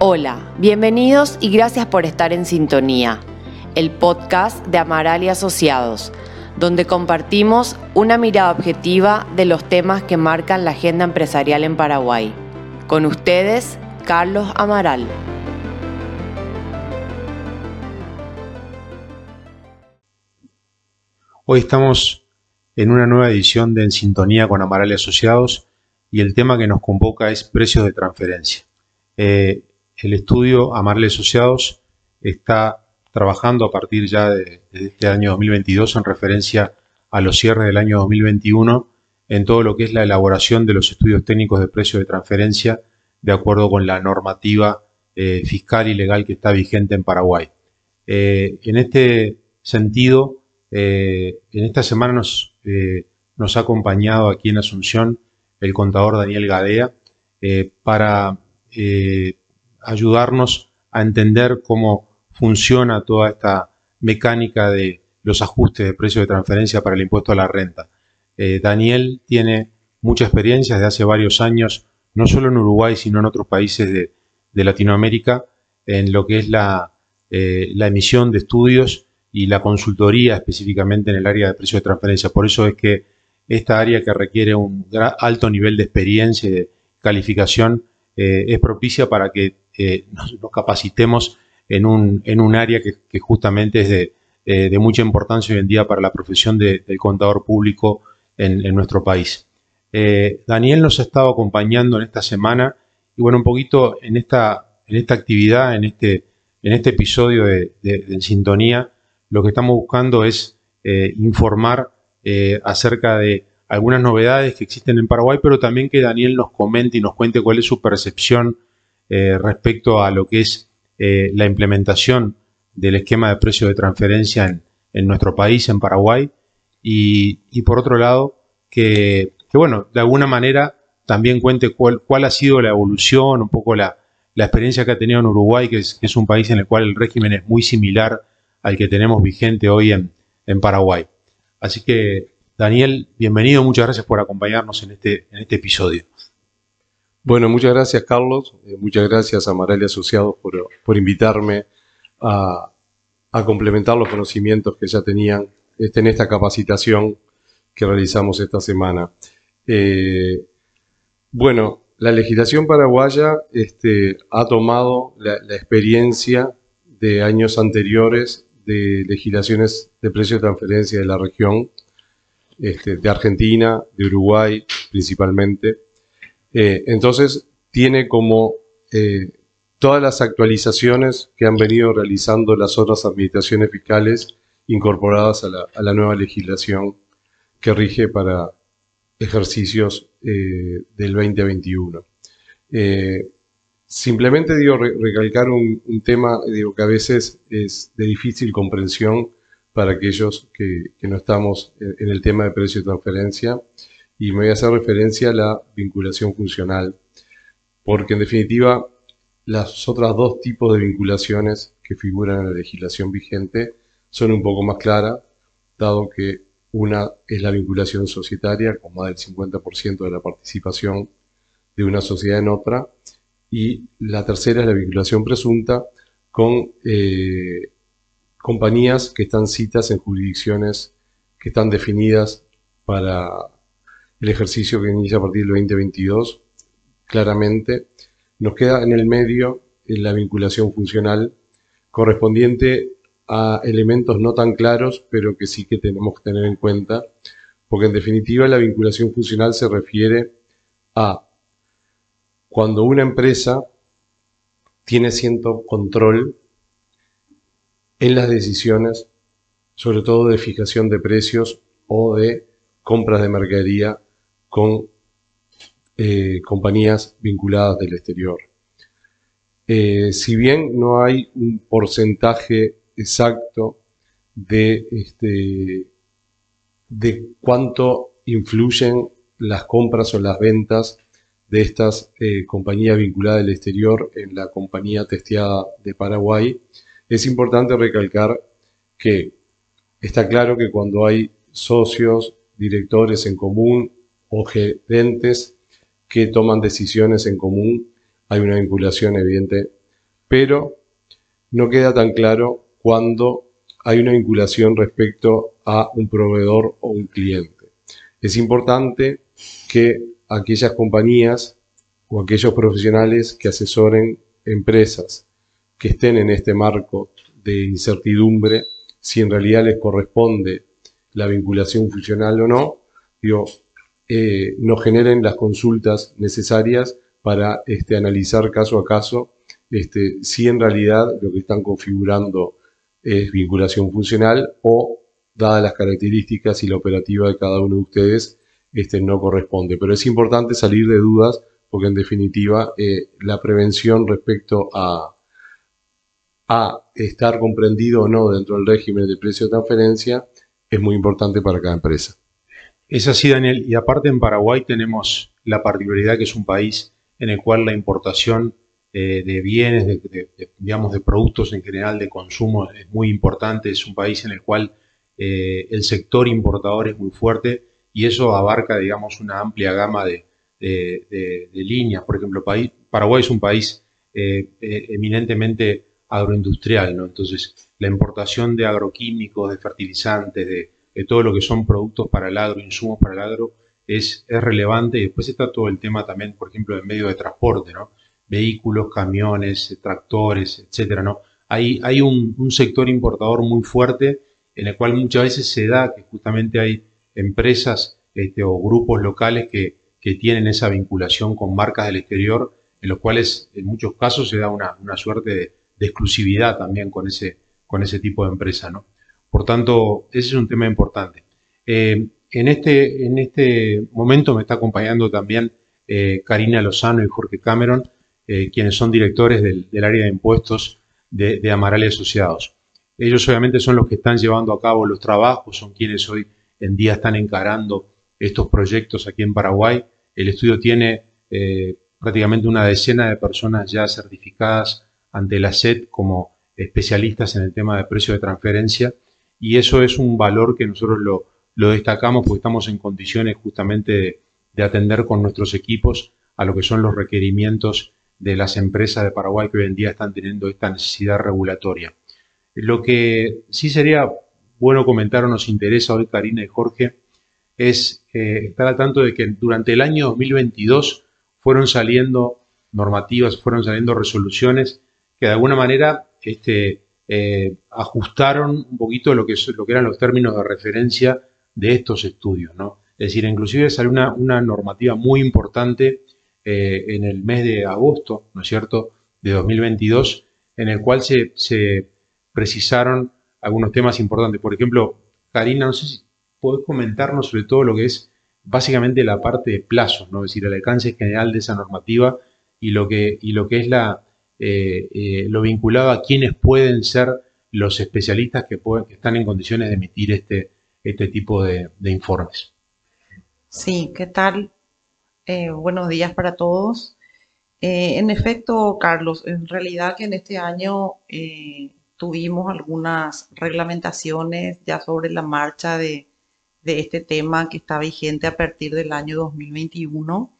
Hola, bienvenidos y gracias por estar en sintonía, el podcast de Amaral y Asociados, donde compartimos una mirada objetiva de los temas que marcan la agenda empresarial en Paraguay. Con ustedes, Carlos Amaral. Hoy estamos en una nueva edición de En Sintonía con Amaral y Asociados y el tema que nos convoca es precios de transferencia. Eh, el estudio Amaral y Asociados está trabajando a partir ya de, este año 2022 en referencia a los cierres del año 2021 en todo lo que es la elaboración de los estudios técnicos de precios de transferencia de acuerdo con la normativa eh, fiscal y legal que está vigente en Paraguay. Eh, en este sentido, en esta semana nos, nos ha acompañado aquí en Asunción el contador Daniel Gadea, eh, para eh, ayudarnos a entender cómo funciona toda esta mecánica de los ajustes de precio de transferencia para el impuesto a la renta. Eh, Daniel tiene mucha experiencia desde hace varios años, no solo en Uruguay, sino en otros países de, Latinoamérica, en lo que es la, la, emisión de estudios y la consultoría específicamente en el área de precio de transferencia. Por eso es que esta área que requiere un alto nivel de experiencia y de calificación eh, es propicia para que eh, nos, capacitemos en un, en un área que, justamente es de, eh, de, mucha importancia hoy en día para la profesión del contador público en, nuestro país. Daniel nos ha estado acompañando en esta semana y bueno, un poquito en esta, en esta actividad, en este, en este episodio de, de Sintonía, lo que estamos buscando es informar eh, acerca de algunas novedades que existen en Paraguay, pero también que Daniel nos comente y nos cuente cuál es su percepción eh, respecto a lo que es eh, la implementación del esquema de precio de transferencia en, nuestro país, en Paraguay, y, por otro lado, que, bueno, de alguna manera también cuente cuál, ha sido la evolución, un poco la, experiencia que ha tenido en Uruguay, que es, un país en el cual el régimen es muy similar al que tenemos vigente hoy en Paraguay. Así que, Daniel, bienvenido, muchas gracias por acompañarnos en este, en este episodio. Bueno, muchas gracias, Carlos. Eh, muchas gracias a Marali Asociados por, invitarme a, complementar los conocimientos que ya tenían este, en esta capacitación que realizamos esta semana. Eh, bueno, la legislación paraguaya este, ha tomado la, la, experiencia de años anteriores de legislaciones de precio de transferencia de la región, este, de Argentina, de Uruguay principalmente. Eh, entonces, tiene como eh, todas las actualizaciones que han venido realizando las otras administraciones fiscales incorporadas a la, nueva legislación que rige para ejercicios eh, del 2021. Simplemente digo, recalcar un, tema digo, que a veces es de difícil comprensión para aquellos que, no estamos en, el tema de precio de transferencia y me voy a hacer referencia a la vinculación funcional, porque en definitiva las otras dos tipos de vinculaciones que figuran en la legislación vigente son un poco más claras, dado que una es la vinculación societaria, con más del 50% de la participación de una sociedad en otra, y la tercera es la vinculación presunta con eh, compañías que están citas en jurisdicciones que están definidas para el ejercicio que inicia a partir del 2022. Claramente nos queda en el medio la vinculación funcional correspondiente a elementos no tan claros, pero que sí que tenemos que tener en cuenta, porque en definitiva la vinculación funcional se refiere a cuando una empresa tiene cierto control en las decisiones, sobre todo de fijación de precios o de compras de mercadería con eh, compañías vinculadas del exterior. Eh, si bien no hay un porcentaje exacto de, este, de cuánto influyen las compras o las ventas de estas eh, compañías vinculadas al exterior en la compañía testeada de Paraguay, es importante recalcar que está claro que cuando hay socios, directores en común o gerentes que toman decisiones en común, hay una vinculación evidente pero no queda tan claro cuando hay una vinculación respecto a un proveedor o un cliente. Es importante que aquellas compañías o aquellos profesionales que asesoren empresas que estén en este marco de incertidumbre, si en realidad les corresponde la vinculación funcional o no, digo, eh, no generen las consultas necesarias para este, analizar caso a caso este, si en realidad lo que están configurando es vinculación funcional o, dadas las características y la operativa de cada uno de ustedes, este, no corresponde. Pero es importante salir de dudas porque en definitiva eh, la prevención respecto a, a estar comprendido o no dentro del régimen de precio de transferencia es muy importante para cada empresa. Es así, Daniel. Y aparte en Paraguay tenemos la particularidad que es un país en el cual la importación eh, de bienes, de, digamos, de productos en general de consumo es muy importante. Es un país en el cual eh, el sector importador es muy fuerte y eso abarca, digamos, una amplia gama de, líneas. Por ejemplo, Paraguay es un país eh, eminentemente agroindustrial, ¿no? Entonces, la importación de agroquímicos, de fertilizantes, de, todo lo que son productos para el agro, insumos para el agro, es, es relevante. Y después está todo el tema también, por ejemplo, del medio de transporte, ¿no? Vehículos, camiones, tractores, etcétera, ¿no? Hay, hay un, un sector importador muy fuerte en el cual muchas veces se da que justamente hay empresas este, o grupos locales que, que, tienen esa vinculación con marcas del exterior, en los cuales en muchos casos se da una, una suerte de, de, exclusividad también con ese, con ese tipo de empresa. ¿no? Por tanto, ese es un tema importante. Eh, en, este, en este momento me está acompañando también eh, Karina Lozano y Jorge Cameron, eh, quienes son directores del, área de impuestos de, Amaral y Asociados. Ellos obviamente son los que están llevando a cabo los trabajos, son quienes hoy en día están encarando estos proyectos aquí en Paraguay. El estudio tiene prácticamente una decena de personas ya certificadas ante la SED como especialistas en el tema de precio de transferencia y eso es un valor que nosotros lo, destacamos porque estamos en condiciones justamente de, de, atender con nuestros equipos a lo que son los requerimientos de las empresas de Paraguay que hoy en día están teniendo esta necesidad regulatoria. Lo que sí sería bueno comentar o nos interesa hoy, Karina y Jorge, es eh, estar al tanto de que durante el año 2022 fueron saliendo normativas, fueron saliendo resoluciones que de alguna manera este, eh, ajustaron un poquito lo que, lo que eran los términos de referencia de estos estudios. ¿no? Es decir, inclusive salió una, una normativa muy importante eh, en el mes de agosto, ¿no es cierto?, de 2022, en el cual se, se precisaron algunos temas importantes. Por ejemplo, Karina, no sé si podés comentarnos sobre todo lo que es básicamente la parte de plazos, ¿no? es decir, el alcance general de esa normativa y lo que, y lo que es la, eh, eh, lo vinculado a quienes pueden ser los especialistas que, pueden, que están en condiciones de emitir este, este tipo de, de informes. Sí, ¿qué tal? Eh, buenos días para todos. En efecto, Carlos, en realidad que en este año tuvimos algunas reglamentaciones ya sobre la marcha de, este tema que está vigente a partir del año 2021.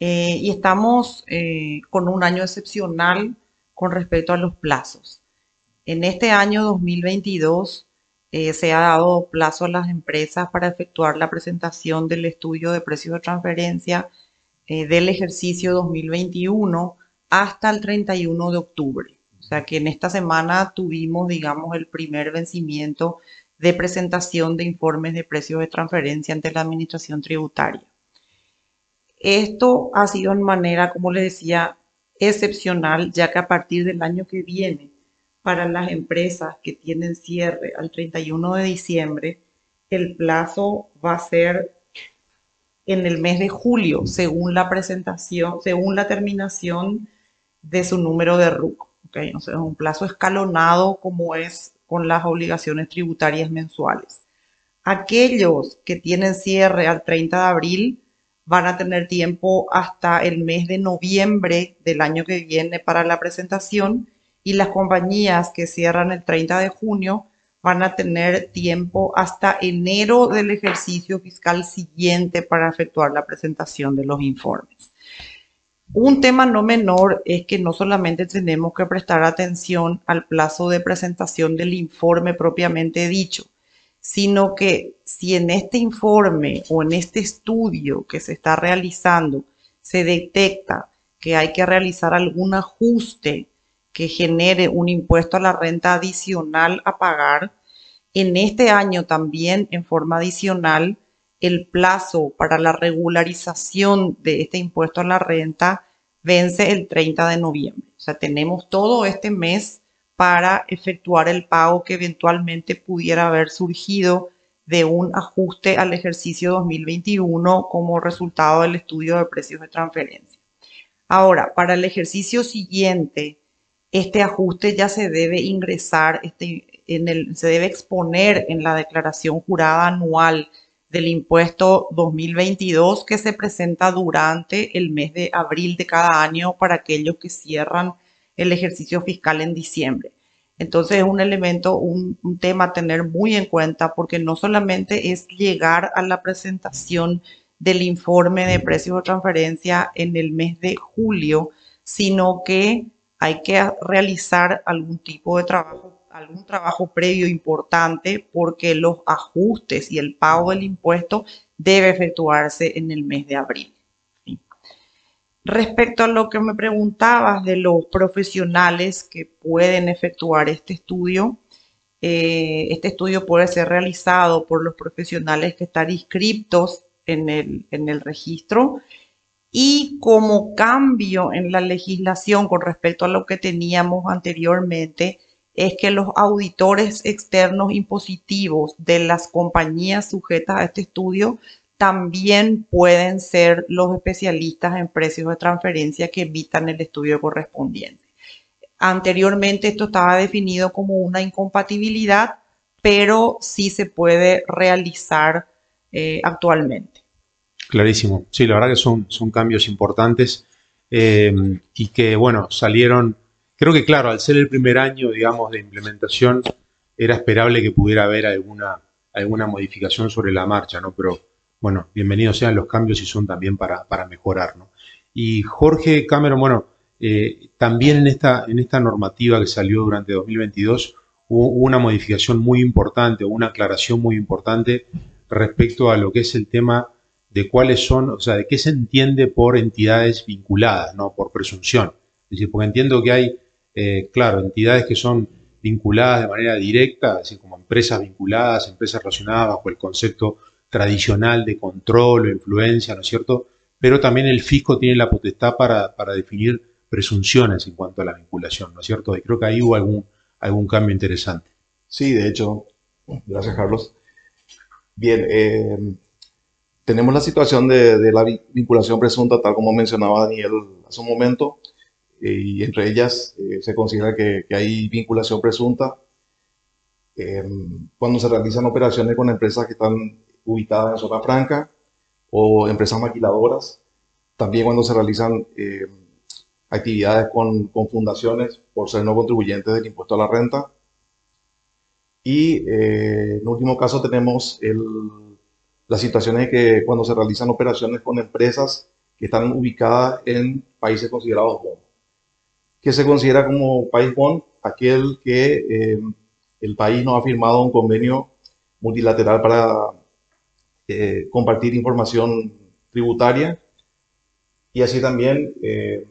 Eh, y estamos eh, con un año excepcional con respecto a los plazos. En este año 2022 eh, se ha dado plazo a las empresas para efectuar la presentación del estudio de precios de transferencia del ejercicio 2021 hasta el 31 de octubre. O sea que en esta semana tuvimos, digamos, el primer vencimiento de presentación de informes de precios de transferencia ante la Administración Tributaria. Esto ha sido en manera, como le decía, excepcional, ya que a partir del año que viene, para las empresas que tienen cierre al 31 de diciembre, el plazo va a ser en el mes de julio, según la presentación, según la terminación de su número de RUC. ¿okay? O es un plazo escalonado como es con las obligaciones tributarias mensuales. Aquellos que tienen cierre al 30 de abril van a tener tiempo hasta el mes de noviembre del año que viene para la presentación y las compañías que cierran el 30 de junio van a tener tiempo hasta enero del ejercicio fiscal siguiente para efectuar la presentación de los informes. Un tema no menor es que no solamente tenemos que prestar atención al plazo de presentación del informe propiamente dicho, sino que si en este informe o en este estudio que se está realizando se detecta que hay que realizar algún ajuste que genere un impuesto a la renta adicional a pagar, en este año también en forma adicional el plazo para la regularización de este impuesto a la renta vence el 30 de noviembre. O sea, tenemos todo este mes para efectuar el pago que eventualmente pudiera haber surgido de un ajuste al ejercicio 2021 como resultado del estudio de precios de transferencia. Ahora, para el ejercicio siguiente, este ajuste ya se debe ingresar, este, en el, se debe exponer en la declaración jurada anual del impuesto 2022 que se presenta durante el mes de abril de cada año para aquellos que cierran el ejercicio fiscal en diciembre. Entonces es un elemento, un, tema a tener muy en cuenta porque no solamente es llegar a la presentación del informe de precios de transferencia en el mes de julio, sino que hay que realizar algún tipo de trabajo algún trabajo previo importante porque los ajustes y el pago del impuesto debe efectuarse en el mes de abril. Respecto a lo que me preguntabas de los profesionales que pueden efectuar este estudio, eh, este estudio puede ser realizado por los profesionales que están inscriptos en el, en el registro y como cambio en la legislación con respecto a lo que teníamos anteriormente, es que los auditores externos impositivos de las compañías sujetas a este estudio también pueden ser los especialistas en precios de transferencia que evitan el estudio correspondiente. Anteriormente esto estaba definido como una incompatibilidad, pero sí se puede realizar eh, actualmente. Clarísimo. Sí, la verdad que son, son cambios importantes eh, y que, bueno, salieron Creo que, claro, al ser el primer año, digamos, de implementación, era esperable que pudiera haber alguna, alguna modificación sobre la marcha, ¿no? Pero, bueno, bienvenidos sean los cambios y son también para, para mejorar, ¿no? Y Jorge Cameron, bueno, eh, también en esta, en esta normativa que salió durante 2022 hubo una modificación muy importante, una aclaración muy importante respecto a lo que es el tema de cuáles son, o sea, de qué se entiende por entidades vinculadas, ¿no? Por presunción. Es decir, porque entiendo que hay eh, claro, entidades que son vinculadas de manera directa, así como empresas vinculadas, empresas relacionadas bajo el concepto tradicional de control o influencia, ¿no es cierto? Pero también el fisco tiene la potestad para, definir presunciones en cuanto a la vinculación, ¿no es cierto? Y creo que ahí hubo algún, algún cambio interesante. Sí, de hecho, gracias Carlos. Bien, eh, tenemos la situación de, la vinculación presunta, tal como mencionaba Daniel hace un momento, eh, y entre ellas eh, se considera que, hay vinculación presunta em, cuando se realizan operaciones con empresas que están ubicadas en zona franca o empresas maquiladoras, también cuando se realizan em, actividades con, con, fundaciones por ser no contribuyentes del impuesto a la renta. Y eh, en último caso tenemos el, las situaciones que cuando se realizan operaciones con empresas que están ubicadas en países considerados bons que se considera como país bond aquel que eh, el país no ha firmado un convenio multilateral para eh, compartir información tributaria y así también eh,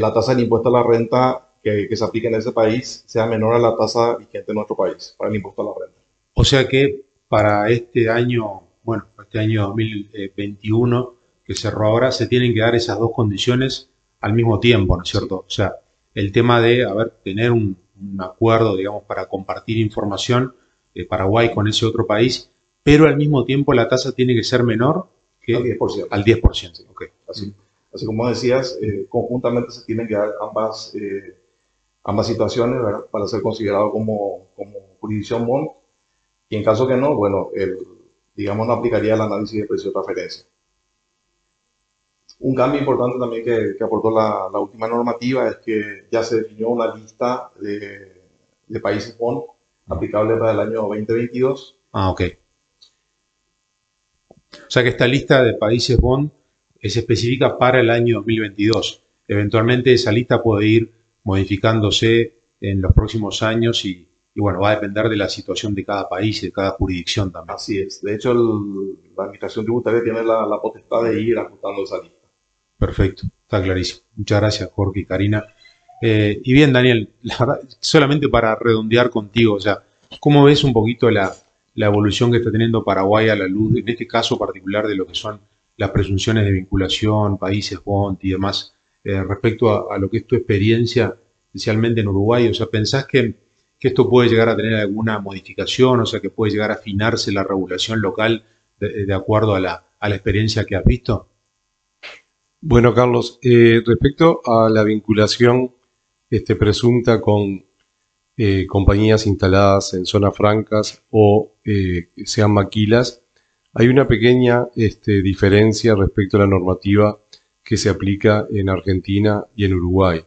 la tasa del impuesto a la renta que, que, se aplique en ese país sea menor a la tasa vigente en nuestro país para el impuesto a la renta. O sea que para este año, bueno, este año 2021 que cerró ahora, se tienen que dar esas dos condiciones al mismo tiempo, ¿no es cierto? O sea, el tema de, a tener un, acuerdo, digamos, para compartir información de Paraguay con ese otro país, pero al mismo tiempo la tasa tiene que ser menor que al 10%. Al 10%. Okay. Así, así como decías, eh, conjuntamente se tienen que dar ambas, eh, ambas situaciones para ser considerado como, como jurisdicción bond. Y en caso que no, bueno, el, digamos, no aplicaría el análisis de precio de transferencia. Un cambio importante también que, aportó la, última normativa es que ya se definió una lista de, países bond aplicable para el año 2022. Ah, ok. O sea que esta lista de países bond es específica para el año 2022. Eventualmente esa lista puede ir modificándose en los próximos años y, bueno, va a depender de la situación de cada país y de cada jurisdicción también. Así es. De hecho, la Administración Tributaria tiene la, la, potestad de ir ajustando esa lista. Perfecto, está clarísimo. Muchas gracias, Jorge y Karina. Eh, y bien, Daniel, solamente para redondear contigo, o sea, ¿cómo ves un poquito la, la evolución que está teniendo Paraguay a la luz, en este caso particular, de lo que son las presunciones de vinculación, países bond y demás, eh, respecto a, lo que es tu experiencia, especialmente en Uruguay? O sea, ¿pensás que, esto puede llegar a tener alguna modificación? O sea, que puede llegar a afinarse la regulación local de, acuerdo a la, a la experiencia que has visto? Bueno, Carlos, eh, respecto a la vinculación este, presunta con eh, compañías instaladas en zonas francas o eh, sean maquilas, hay una pequeña este, diferencia respecto a la normativa que se aplica en Argentina y en Uruguay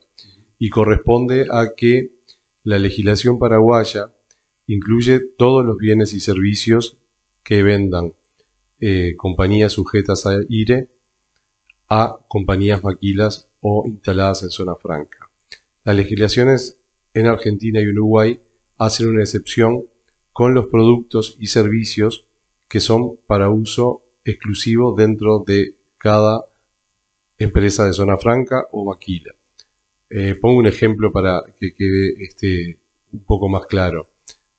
y corresponde a que la legislación paraguaya incluye todos los bienes y servicios que vendan eh, compañías sujetas a IRE a compañías maquilas o instaladas en zona franca. Las legislaciones en Argentina y Uruguay hacen una excepción con los productos y servicios que son para uso exclusivo dentro de cada empresa de zona franca o maquila. Eh, pongo un ejemplo para que quede este, un poco más claro.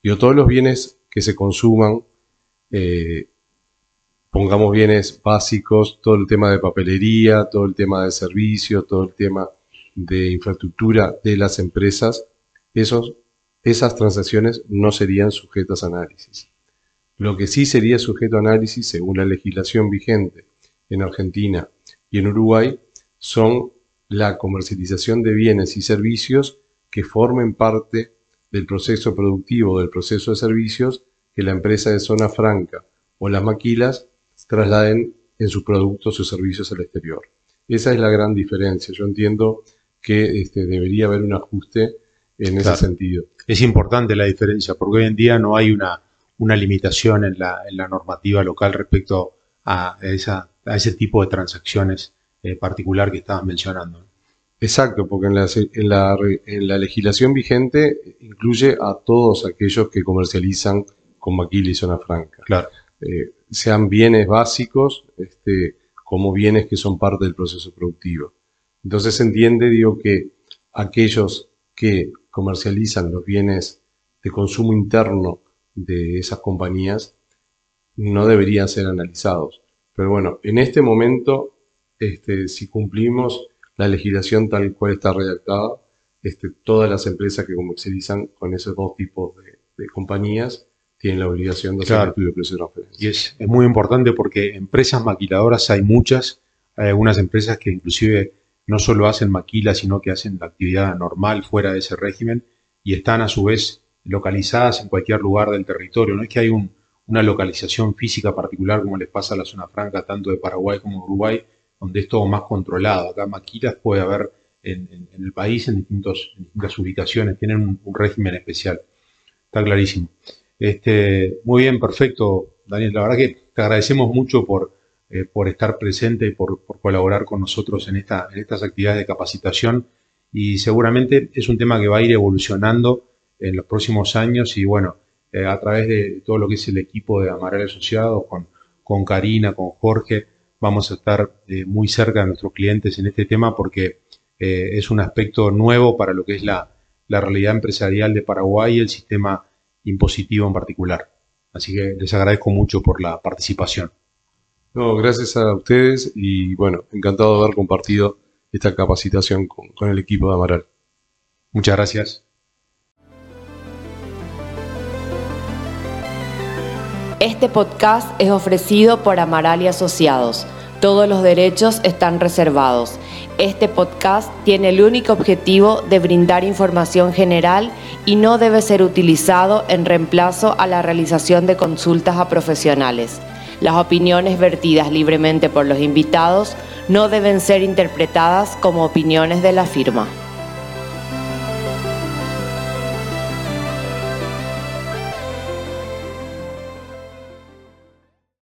Yo, todos los bienes que se consuman, eh, pongamos bienes básicos, todo el tema de papelería, todo el tema de servicios, todo el tema de infraestructura de las empresas, esos, esas transacciones no serían sujetas a análisis. Lo que sí sería sujeto a análisis, según la legislación vigente en Argentina y en Uruguay, son la comercialización de bienes y servicios que formen parte del proceso productivo, del proceso de servicios que la empresa de zona franca o las maquilas trasladen en sus productos o servicios al exterior. Esa es la gran diferencia. Yo entiendo que este, debería haber un ajuste en ese sentido. Es importante la diferencia, porque hoy en día no hay una, una limitación en la, en la, normativa local respecto a, esa, a ese tipo de transacciones eh, particular que estabas mencionando. Exacto, porque en la, en, la, en la, legislación vigente incluye a todos aquellos que comercializan con maquila y zona franca. Claro. Eh, sean bienes básicos este, como bienes que son parte del proceso productivo. Entonces se entiende, digo, que aquellos que comercializan los bienes de consumo interno de esas compañías no deberían ser analizados. Pero bueno, en este momento, este, si cumplimos la legislación tal cual está redactada, este, todas las empresas que comercializan con esos dos tipos de, compañías tienen la obligación de hacer el estudio de precio de transferencia. Y es, es muy importante porque empresas maquiladoras hay muchas, hay algunas empresas que inclusive no solo hacen maquila, sino que hacen la actividad normal fuera de ese régimen y están a su vez localizadas en cualquier lugar del territorio. No es que hay una localización física particular como les pasa a la zona franca, tanto de Paraguay como de Uruguay, donde es todo más controlado. Acá maquilas puede haber en, el país en, distintos, distintas ubicaciones, tienen un, régimen especial. Está clarísimo. Este, muy bien, perfecto, Daniel. La verdad que te agradecemos mucho por, eh, por estar presente y por, colaborar con nosotros en, esta, en estas actividades de capacitación. Y seguramente es un tema que va a ir evolucionando en los próximos años y bueno, eh, a través de todo lo que es el equipo de Amaral Asociados, con, con Karina, con Jorge, vamos a estar eh, muy cerca de nuestros clientes en este tema porque es un aspecto nuevo para lo que es la, la realidad empresarial de Paraguay y el sistema impositivo en particular. Así que les agradezco mucho por la participación. No, gracias a ustedes y bueno, encantado de haber compartido esta capacitación con, con el equipo de Amaral. Muchas gracias. Este podcast es ofrecido por Amaral y Asociados. Todos los derechos están reservados. Este podcast tiene el único objetivo de brindar información general y no debe ser utilizado en reemplazo a la realización de consultas a profesionales. Las opiniones vertidas libremente por los invitados no deben ser interpretadas como opiniones de la firma.